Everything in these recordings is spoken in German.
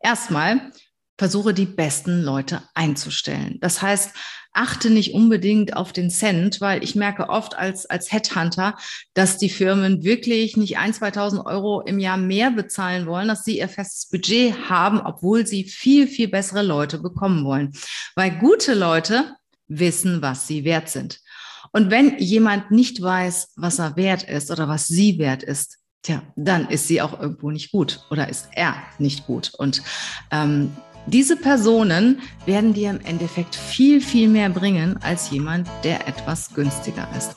Erstmal versuche die besten Leute einzustellen. Das heißt, achte nicht unbedingt auf den Cent, weil ich merke oft als, als Headhunter, dass die Firmen wirklich nicht ein, 2000 Euro im Jahr mehr bezahlen wollen, dass sie ihr festes Budget haben, obwohl sie viel, viel bessere Leute bekommen wollen. Weil gute Leute wissen, was sie wert sind. Und wenn jemand nicht weiß, was er wert ist oder was sie wert ist, tja, dann ist sie auch irgendwo nicht gut oder ist er nicht gut. Und ähm, diese Personen werden dir im Endeffekt viel, viel mehr bringen als jemand, der etwas günstiger ist.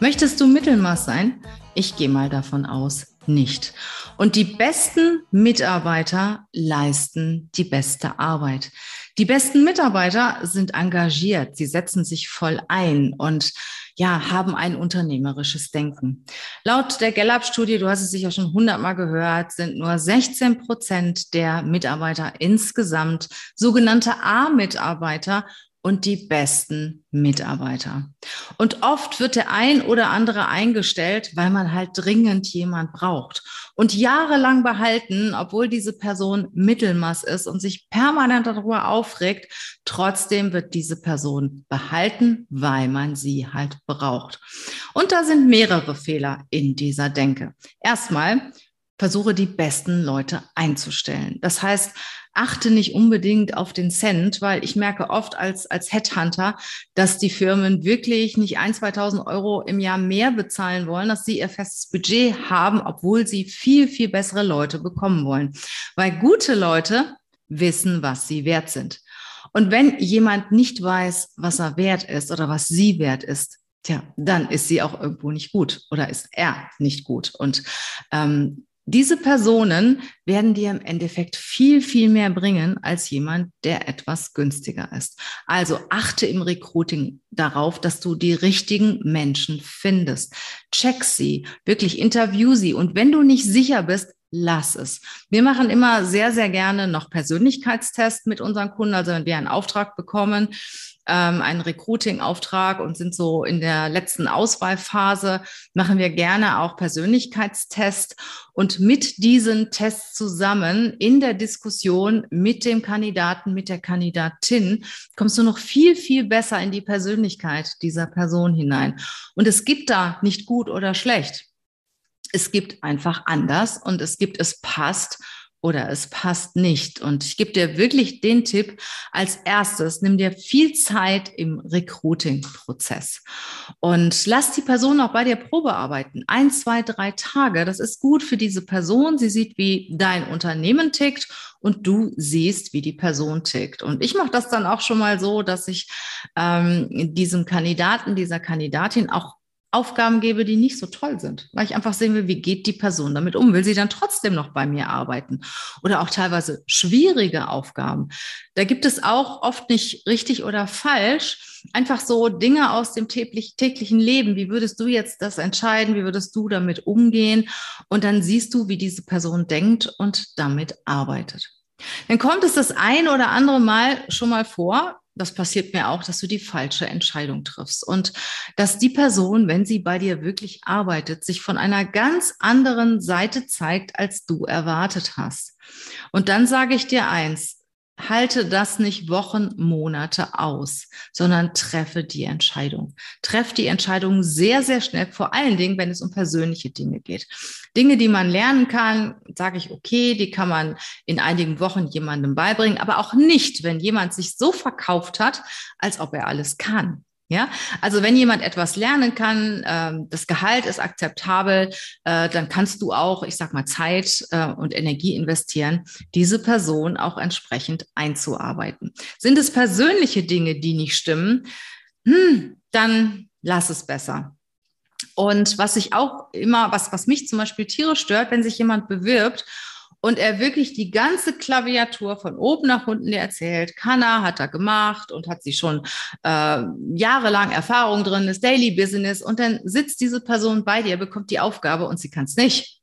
Möchtest du Mittelmaß sein? Ich gehe mal davon aus, nicht. Und die besten Mitarbeiter leisten die beste Arbeit. Die besten Mitarbeiter sind engagiert, sie setzen sich voll ein und ja, haben ein unternehmerisches Denken. Laut der Gallup-Studie, du hast es sicher schon hundertmal gehört, sind nur 16 Prozent der Mitarbeiter insgesamt sogenannte A-Mitarbeiter und die besten Mitarbeiter. Und oft wird der ein oder andere eingestellt, weil man halt dringend jemand braucht und jahrelang behalten, obwohl diese Person Mittelmaß ist und sich permanent darüber aufregt. Trotzdem wird diese Person behalten, weil man sie halt braucht. Und da sind mehrere Fehler in dieser Denke. Erstmal versuche die besten Leute einzustellen. Das heißt, achte nicht unbedingt auf den Cent, weil ich merke oft als, als Headhunter, dass die Firmen wirklich nicht ein, 2000 Euro im Jahr mehr bezahlen wollen, dass sie ihr festes Budget haben, obwohl sie viel, viel bessere Leute bekommen wollen. Weil gute Leute wissen, was sie wert sind. Und wenn jemand nicht weiß, was er wert ist oder was sie wert ist, tja, dann ist sie auch irgendwo nicht gut oder ist er nicht gut. Und ähm, diese Personen werden dir im Endeffekt viel, viel mehr bringen als jemand, der etwas günstiger ist. Also achte im Recruiting darauf, dass du die richtigen Menschen findest. Check sie, wirklich interview sie. Und wenn du nicht sicher bist, lass es. Wir machen immer sehr, sehr gerne noch Persönlichkeitstests mit unseren Kunden. Also wenn wir einen Auftrag bekommen, ähm, einen Recruiting-Auftrag und sind so in der letzten Auswahlphase, machen wir gerne auch Persönlichkeitstests. Und mit diesen Tests zusammen in der Diskussion mit dem Kandidaten, mit der Kandidatin, kommst du noch viel, viel besser in die Persönlichkeit dieser Person hinein. Und es gibt da nicht gut oder schlecht. Es gibt einfach anders und es gibt es passt oder es passt nicht. Und ich gebe dir wirklich den Tipp als erstes, nimm dir viel Zeit im Recruiting-Prozess und lass die Person auch bei dir Probe arbeiten. Ein, zwei, drei Tage. Das ist gut für diese Person. Sie sieht, wie dein Unternehmen tickt und du siehst, wie die Person tickt. Und ich mache das dann auch schon mal so, dass ich ähm, diesem Kandidaten, dieser Kandidatin auch Aufgaben gebe, die nicht so toll sind, weil ich einfach sehen will, wie geht die Person damit um? Will sie dann trotzdem noch bei mir arbeiten? Oder auch teilweise schwierige Aufgaben. Da gibt es auch oft nicht richtig oder falsch. Einfach so Dinge aus dem täglichen Leben. Wie würdest du jetzt das entscheiden? Wie würdest du damit umgehen? Und dann siehst du, wie diese Person denkt und damit arbeitet. Dann kommt es das ein oder andere Mal schon mal vor, das passiert mir auch, dass du die falsche Entscheidung triffst und dass die Person, wenn sie bei dir wirklich arbeitet, sich von einer ganz anderen Seite zeigt, als du erwartet hast. Und dann sage ich dir eins, halte das nicht Wochen, Monate aus, sondern treffe die Entscheidung. Treff die Entscheidung sehr, sehr schnell, vor allen Dingen, wenn es um persönliche Dinge geht. Dinge, die man lernen kann, sage ich, okay, die kann man in einigen Wochen jemandem beibringen, aber auch nicht, wenn jemand sich so verkauft hat, als ob er alles kann. Ja, also wenn jemand etwas lernen kann, äh, das Gehalt ist akzeptabel, äh, dann kannst du auch, ich sag mal, Zeit äh, und Energie investieren, diese Person auch entsprechend einzuarbeiten. Sind es persönliche Dinge, die nicht stimmen, hm, dann lass es besser. Und was ich auch immer, was, was mich zum Beispiel tierisch stört, wenn sich jemand bewirbt und er wirklich die ganze Klaviatur von oben nach unten dir erzählt, kann er, hat er gemacht und hat sie schon äh, jahrelang Erfahrung drin, ist Daily Business und dann sitzt diese Person bei dir, bekommt die Aufgabe und sie kann es nicht.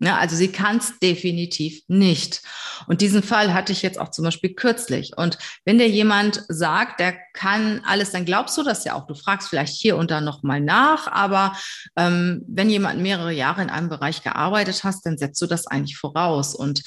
Ja, also sie kann es definitiv nicht. Und diesen Fall hatte ich jetzt auch zum Beispiel kürzlich. Und wenn dir jemand sagt, der kann alles, dann glaubst du das ja auch. Du fragst vielleicht hier und da nochmal nach, aber ähm, wenn jemand mehrere Jahre in einem Bereich gearbeitet hast, dann setzt du das eigentlich voraus. Und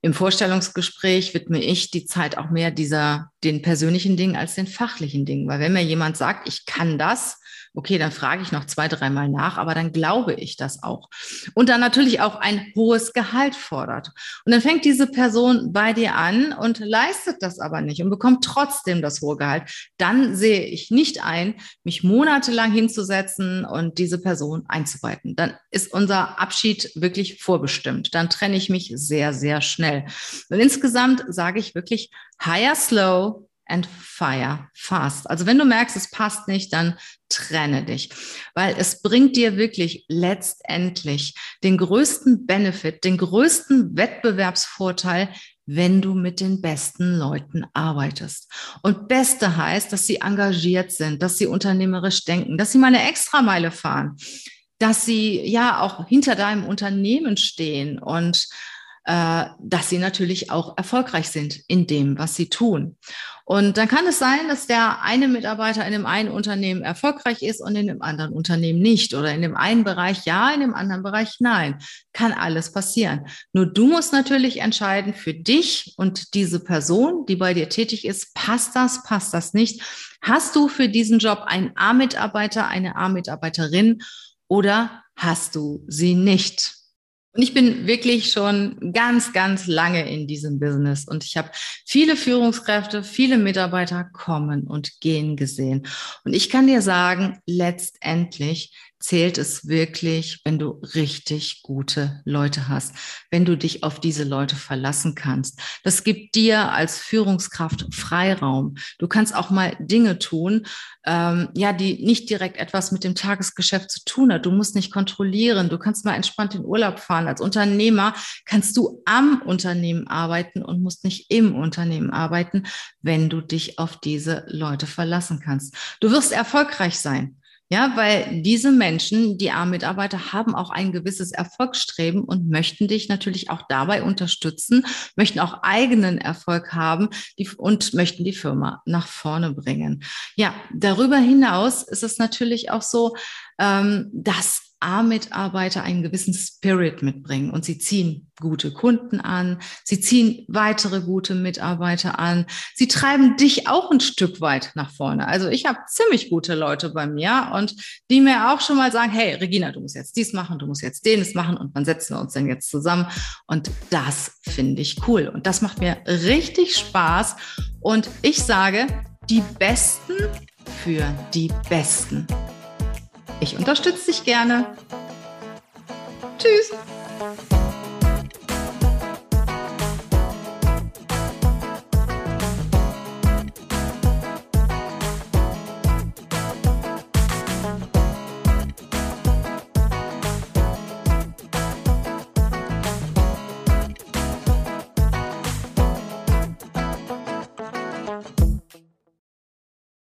im Vorstellungsgespräch widme ich die Zeit auch mehr dieser, den persönlichen Dingen als den fachlichen Dingen. Weil wenn mir jemand sagt, ich kann das, okay, dann frage ich noch zwei, dreimal nach, aber dann glaube ich das auch. Und dann natürlich auch ein hohes Gehalt fordert. Und dann fängt diese Person bei dir an und leistet das aber nicht und bekommt trotzdem das hohe Gehalt. Dann sehe ich nicht ein, mich monatelang hinzusetzen und diese Person einzuweiten. Dann ist unser Abschied wirklich vorbestimmt. Dann trenne ich mich sehr, sehr schnell. Und insgesamt sage ich wirklich higher slow, and fire fast. Also wenn du merkst, es passt nicht, dann trenne dich, weil es bringt dir wirklich letztendlich den größten Benefit, den größten Wettbewerbsvorteil, wenn du mit den besten Leuten arbeitest. Und beste heißt, dass sie engagiert sind, dass sie unternehmerisch denken, dass sie mal eine Extrameile fahren, dass sie ja auch hinter deinem Unternehmen stehen und äh, dass sie natürlich auch erfolgreich sind in dem, was sie tun. Und dann kann es sein, dass der eine Mitarbeiter in dem einen Unternehmen erfolgreich ist und in dem anderen Unternehmen nicht. Oder in dem einen Bereich ja, in dem anderen Bereich nein. Kann alles passieren. Nur du musst natürlich entscheiden für dich und diese Person, die bei dir tätig ist, passt das, passt das nicht. Hast du für diesen Job einen A-Mitarbeiter, eine A-Mitarbeiterin oder hast du sie nicht? Und ich bin wirklich schon ganz, ganz lange in diesem Business und ich habe viele Führungskräfte, viele Mitarbeiter kommen und gehen gesehen. Und ich kann dir sagen, letztendlich zählt es wirklich, wenn du richtig gute Leute hast, wenn du dich auf diese Leute verlassen kannst. Das gibt dir als Führungskraft Freiraum. Du kannst auch mal Dinge tun, ähm, ja, die nicht direkt etwas mit dem Tagesgeschäft zu tun hat. Du musst nicht kontrollieren. Du kannst mal entspannt in Urlaub fahren. Als Unternehmer kannst du am Unternehmen arbeiten und musst nicht im Unternehmen arbeiten, wenn du dich auf diese Leute verlassen kannst. Du wirst erfolgreich sein. Ja, weil diese Menschen, die A-Mitarbeiter, haben auch ein gewisses Erfolgsstreben und möchten dich natürlich auch dabei unterstützen, möchten auch eigenen Erfolg haben und möchten die Firma nach vorne bringen. Ja, darüber hinaus ist es natürlich auch so, ähm, dass A-Mitarbeiter einen gewissen Spirit mitbringen und sie ziehen gute Kunden an, sie ziehen weitere gute Mitarbeiter an, sie treiben dich auch ein Stück weit nach vorne. Also ich habe ziemlich gute Leute bei mir und die mir auch schon mal sagen, hey Regina, du musst jetzt dies machen, du musst jetzt jenes machen und dann setzen wir uns dann jetzt zusammen und das finde ich cool und das macht mir richtig Spaß und ich sage, die Besten für die Besten. Ich unterstütze dich gerne. Tschüss.